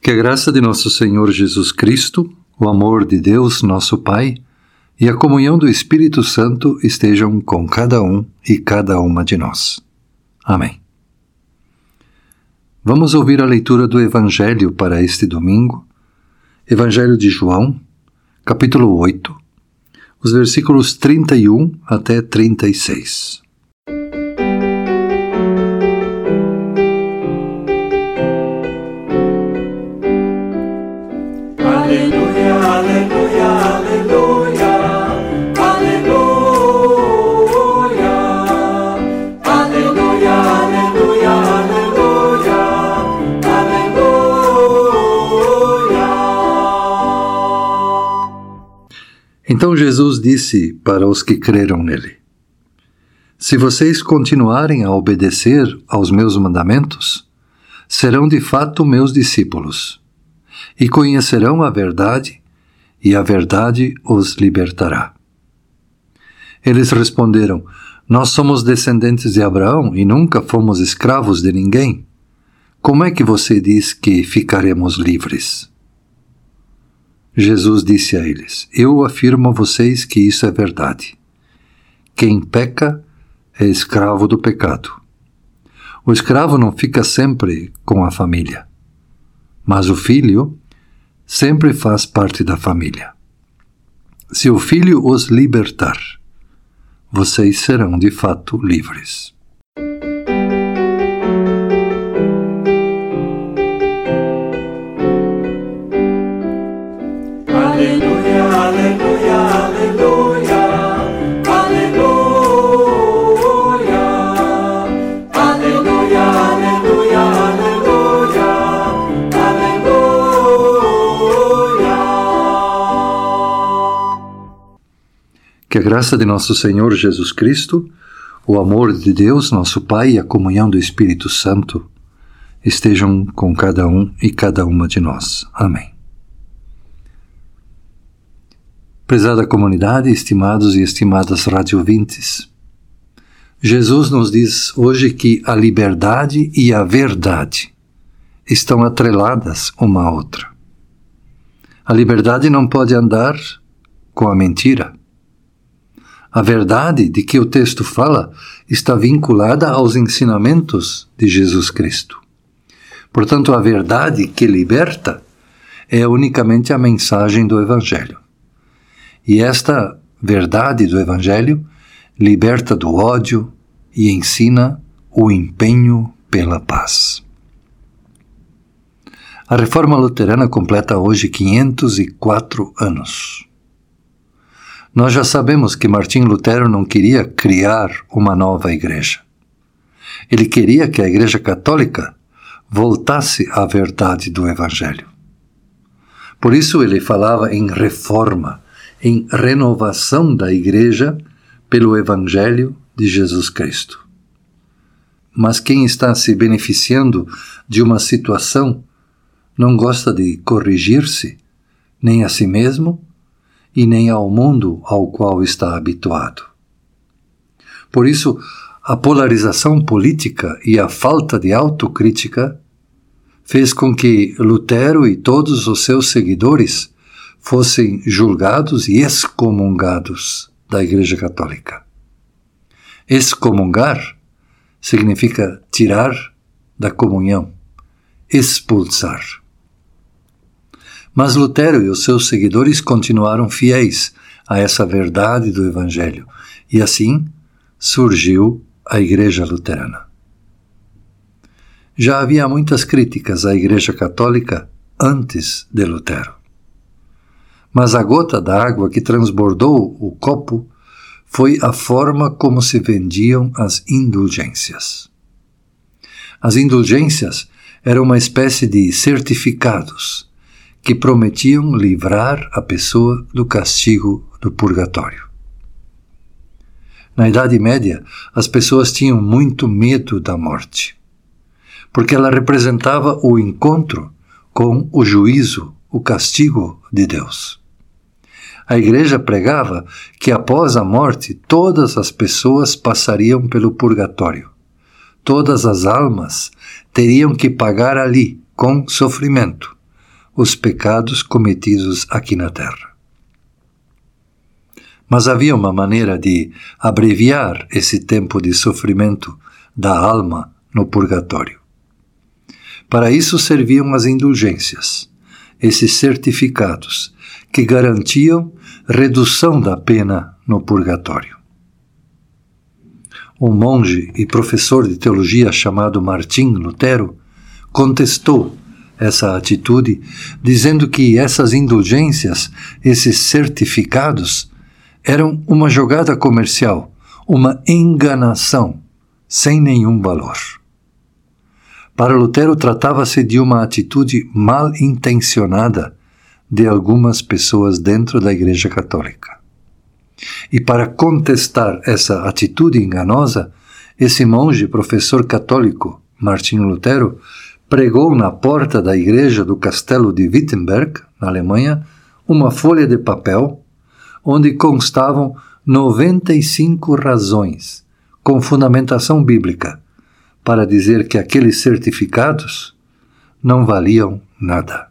Que a graça de nosso Senhor Jesus Cristo, o amor de Deus, nosso Pai, e a comunhão do Espírito Santo estejam com cada um e cada uma de nós. Amém. Vamos ouvir a leitura do Evangelho para este domingo, Evangelho de João, capítulo 8, os versículos 31 até 36. Então Jesus disse para os que creram nele: Se vocês continuarem a obedecer aos meus mandamentos, serão de fato meus discípulos, e conhecerão a verdade, e a verdade os libertará. Eles responderam: Nós somos descendentes de Abraão e nunca fomos escravos de ninguém. Como é que você diz que ficaremos livres? Jesus disse a eles: Eu afirmo a vocês que isso é verdade. Quem peca é escravo do pecado. O escravo não fica sempre com a família, mas o filho sempre faz parte da família. Se o filho os libertar, vocês serão de fato livres. Que a graça de nosso Senhor Jesus Cristo, o amor de Deus, nosso Pai e a comunhão do Espírito Santo estejam com cada um e cada uma de nós. Amém. Prezada comunidade, estimados e estimadas radiovintes, Jesus nos diz hoje que a liberdade e a verdade estão atreladas uma à outra. A liberdade não pode andar com a mentira. A verdade de que o texto fala está vinculada aos ensinamentos de Jesus Cristo. Portanto, a verdade que liberta é unicamente a mensagem do Evangelho. E esta verdade do Evangelho liberta do ódio e ensina o empenho pela paz. A reforma luterana completa hoje 504 anos. Nós já sabemos que Martim Lutero não queria criar uma nova igreja. Ele queria que a Igreja Católica voltasse à verdade do Evangelho. Por isso ele falava em reforma, em renovação da Igreja pelo Evangelho de Jesus Cristo. Mas quem está se beneficiando de uma situação não gosta de corrigir-se, nem a si mesmo e nem ao mundo ao qual está habituado. Por isso, a polarização política e a falta de autocrítica fez com que Lutero e todos os seus seguidores fossem julgados e excomungados da Igreja Católica. Excomungar significa tirar da comunhão, expulsar. Mas Lutero e os seus seguidores continuaram fiéis a essa verdade do Evangelho, e assim surgiu a Igreja Luterana. Já havia muitas críticas à Igreja Católica antes de Lutero. Mas a gota d'água que transbordou o copo foi a forma como se vendiam as indulgências. As indulgências eram uma espécie de certificados que prometiam livrar a pessoa do castigo do purgatório. Na Idade Média, as pessoas tinham muito medo da morte, porque ela representava o encontro com o juízo, o castigo de Deus. A Igreja pregava que após a morte todas as pessoas passariam pelo purgatório. Todas as almas teriam que pagar ali, com sofrimento, os pecados cometidos aqui na terra. Mas havia uma maneira de abreviar esse tempo de sofrimento da alma no purgatório. Para isso serviam as indulgências, esses certificados que garantiam redução da pena no purgatório. Um monge e professor de teologia chamado Martim Lutero contestou essa atitude, dizendo que essas indulgências, esses certificados, eram uma jogada comercial, uma enganação, sem nenhum valor. Para Lutero, tratava-se de uma atitude mal intencionada de algumas pessoas dentro da Igreja Católica. E para contestar essa atitude enganosa, esse monge professor católico, Martinho Lutero, pregou na porta da igreja do castelo de Wittenberg, na Alemanha, uma folha de papel onde constavam 95 razões, com fundamentação bíblica, para dizer que aqueles certificados não valiam nada.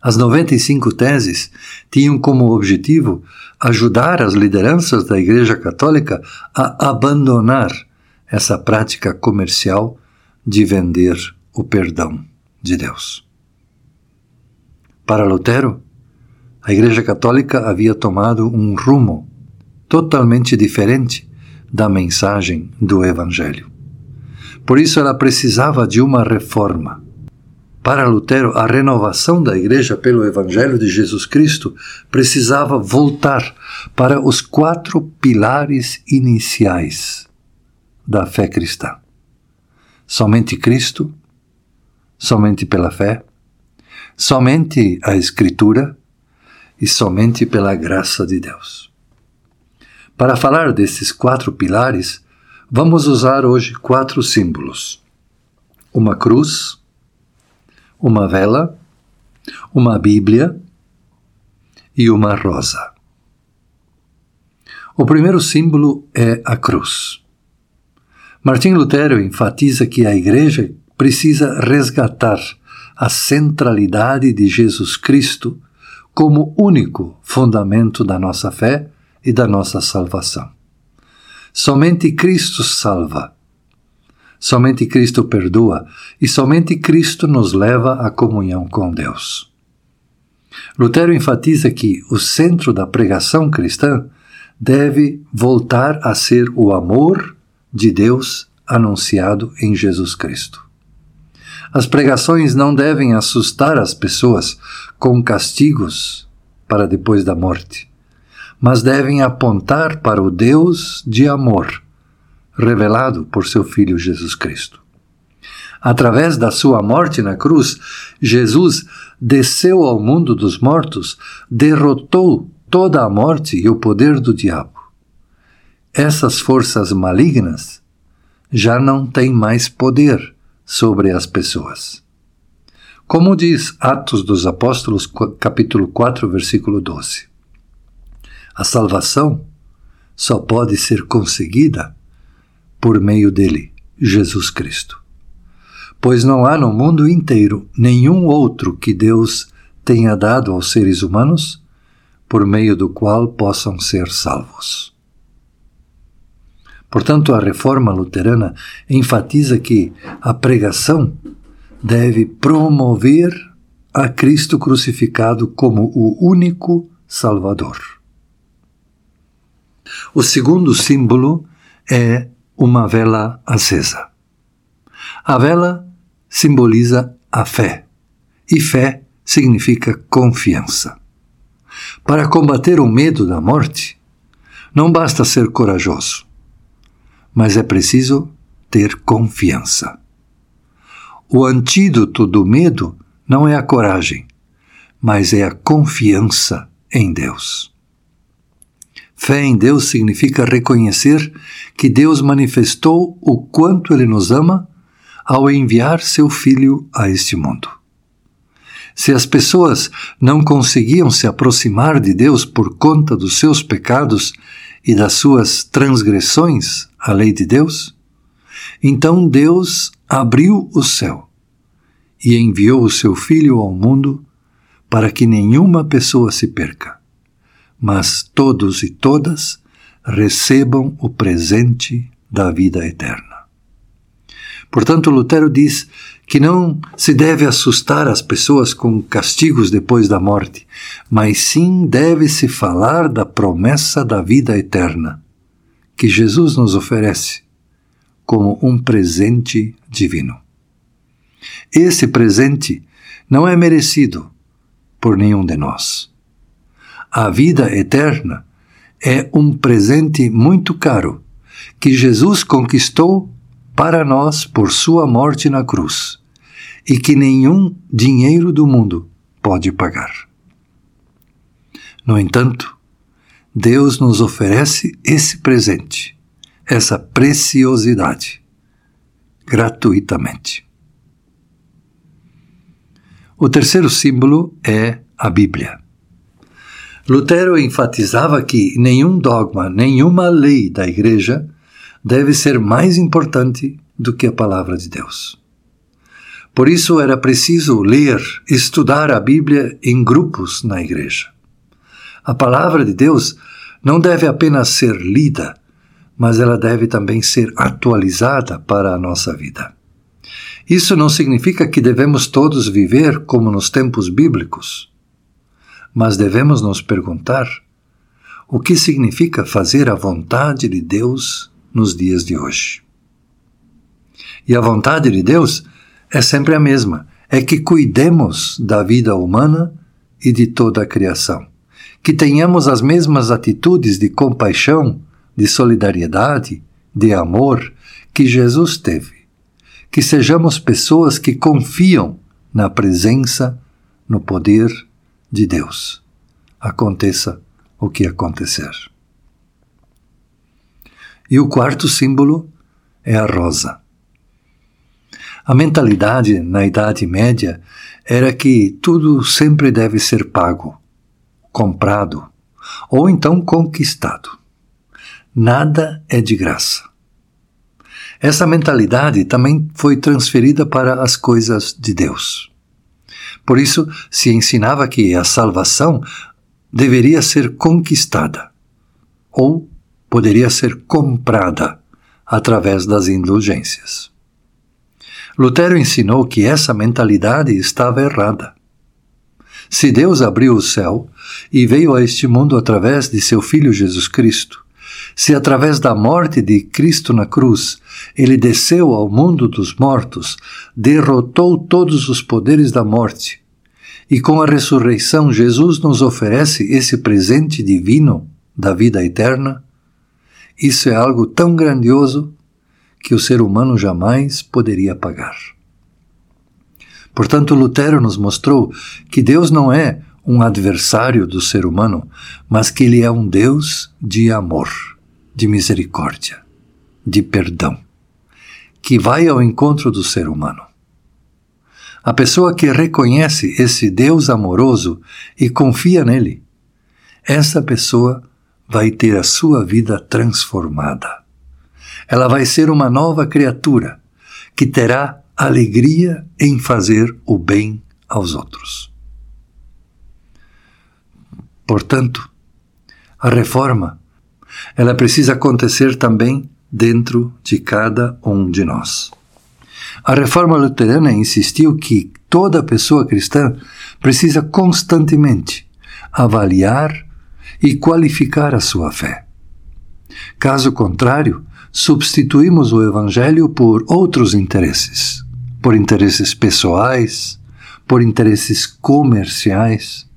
As 95 teses tinham como objetivo ajudar as lideranças da Igreja Católica a abandonar essa prática comercial de vender o perdão de Deus. Para Lutero, a Igreja Católica havia tomado um rumo totalmente diferente da mensagem do Evangelho. Por isso ela precisava de uma reforma para Lutero, a renovação da Igreja pelo Evangelho de Jesus Cristo precisava voltar para os quatro pilares iniciais da fé cristã: somente Cristo, somente pela fé, somente a Escritura e somente pela graça de Deus. Para falar desses quatro pilares, vamos usar hoje quatro símbolos: uma cruz, uma vela, uma Bíblia e uma rosa. O primeiro símbolo é a cruz. Martim Lutero enfatiza que a Igreja precisa resgatar a centralidade de Jesus Cristo como único fundamento da nossa fé e da nossa salvação. Somente Cristo salva Somente Cristo perdoa e somente Cristo nos leva à comunhão com Deus. Lutero enfatiza que o centro da pregação cristã deve voltar a ser o amor de Deus anunciado em Jesus Cristo. As pregações não devem assustar as pessoas com castigos para depois da morte, mas devem apontar para o Deus de amor revelado por seu Filho Jesus Cristo. Através da sua morte na cruz, Jesus desceu ao mundo dos mortos, derrotou toda a morte e o poder do diabo. Essas forças malignas já não têm mais poder sobre as pessoas. Como diz Atos dos Apóstolos, capítulo 4, versículo 12. A salvação só pode ser conseguida por meio dele, Jesus Cristo. Pois não há no mundo inteiro nenhum outro que Deus tenha dado aos seres humanos por meio do qual possam ser salvos. Portanto, a reforma luterana enfatiza que a pregação deve promover a Cristo crucificado como o único Salvador. O segundo símbolo é uma vela acesa. A vela simboliza a fé, e fé significa confiança. Para combater o medo da morte, não basta ser corajoso, mas é preciso ter confiança. O antídoto do medo não é a coragem, mas é a confiança em Deus. Fé em Deus significa reconhecer que Deus manifestou o quanto Ele nos ama ao enviar seu Filho a este mundo. Se as pessoas não conseguiam se aproximar de Deus por conta dos seus pecados e das suas transgressões à lei de Deus, então Deus abriu o céu e enviou o seu Filho ao mundo para que nenhuma pessoa se perca, mas todos e todas recebam o presente da vida eterna. Portanto, Lutero diz que não se deve assustar as pessoas com castigos depois da morte, mas sim deve-se falar da promessa da vida eterna, que Jesus nos oferece como um presente divino. Esse presente não é merecido por nenhum de nós. A vida eterna é um presente muito caro que Jesus conquistou para nós por sua morte na cruz e que nenhum dinheiro do mundo pode pagar. No entanto, Deus nos oferece esse presente, essa preciosidade, gratuitamente. O terceiro símbolo é a Bíblia. Lutero enfatizava que nenhum dogma, nenhuma lei da Igreja deve ser mais importante do que a palavra de Deus. Por isso era preciso ler, estudar a Bíblia em grupos na igreja. A palavra de Deus não deve apenas ser lida, mas ela deve também ser atualizada para a nossa vida. Isso não significa que devemos todos viver como nos tempos bíblicos, mas devemos nos perguntar o que significa fazer a vontade de Deus nos dias de hoje. E a vontade de Deus é sempre a mesma: é que cuidemos da vida humana e de toda a criação. Que tenhamos as mesmas atitudes de compaixão, de solidariedade, de amor que Jesus teve. Que sejamos pessoas que confiam na presença, no poder de Deus. Aconteça o que acontecer. E o quarto símbolo é a rosa. A mentalidade na Idade Média era que tudo sempre deve ser pago, comprado ou então conquistado. Nada é de graça. Essa mentalidade também foi transferida para as coisas de Deus. Por isso, se ensinava que a salvação deveria ser conquistada ou poderia ser comprada através das indulgências. Lutero ensinou que essa mentalidade estava errada. Se Deus abriu o céu e veio a este mundo através de seu Filho Jesus Cristo, se através da morte de Cristo na cruz ele desceu ao mundo dos mortos, derrotou todos os poderes da morte, e com a ressurreição Jesus nos oferece esse presente divino da vida eterna, isso é algo tão grandioso que o ser humano jamais poderia pagar. Portanto, Lutero nos mostrou que Deus não é um adversário do ser humano, mas que ele é um Deus de amor, de misericórdia, de perdão, que vai ao encontro do ser humano. A pessoa que reconhece esse Deus amoroso e confia nele, essa pessoa vai ter a sua vida transformada. Ela vai ser uma nova criatura que terá alegria em fazer o bem aos outros. Portanto, a reforma ela precisa acontecer também dentro de cada um de nós. A reforma luterana insistiu que toda pessoa cristã precisa constantemente avaliar e qualificar a sua fé. Caso contrário, substituímos o Evangelho por outros interesses, por interesses pessoais, por interesses comerciais,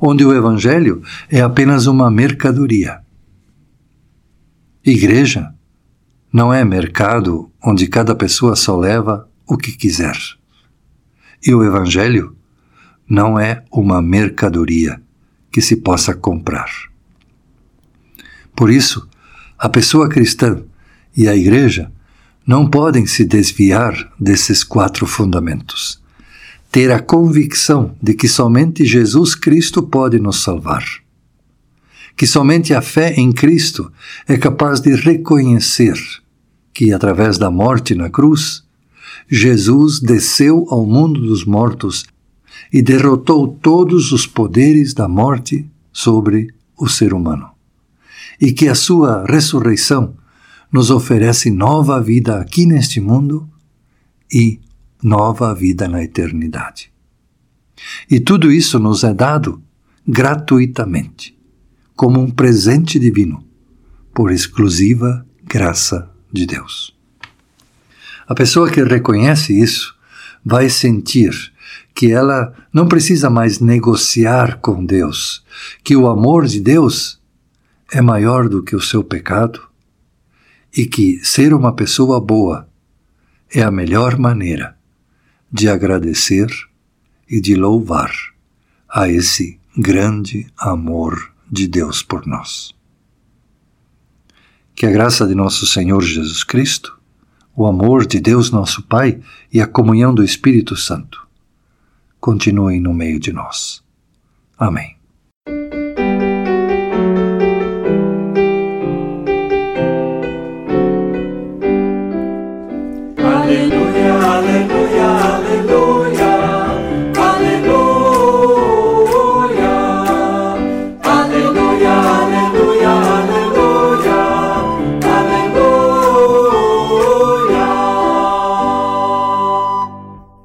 onde o Evangelho é apenas uma mercadoria. Igreja não é mercado onde cada pessoa só leva o que quiser. E o Evangelho não é uma mercadoria que se possa comprar. Por isso, a pessoa cristã e a igreja não podem se desviar desses quatro fundamentos. Ter a convicção de que somente Jesus Cristo pode nos salvar. Que somente a fé em Cristo é capaz de reconhecer que, através da morte na cruz, Jesus desceu ao mundo dos mortos e derrotou todos os poderes da morte sobre o ser humano. E que a sua ressurreição nos oferece nova vida aqui neste mundo e nova vida na eternidade. E tudo isso nos é dado gratuitamente, como um presente divino, por exclusiva graça de Deus. A pessoa que reconhece isso vai sentir que ela não precisa mais negociar com Deus, que o amor de Deus é maior do que o seu pecado e que ser uma pessoa boa é a melhor maneira de agradecer e de louvar a esse grande amor de Deus por nós. Que a graça de nosso Senhor Jesus Cristo, o amor de Deus nosso Pai e a comunhão do Espírito Santo continuem no meio de nós. Amém.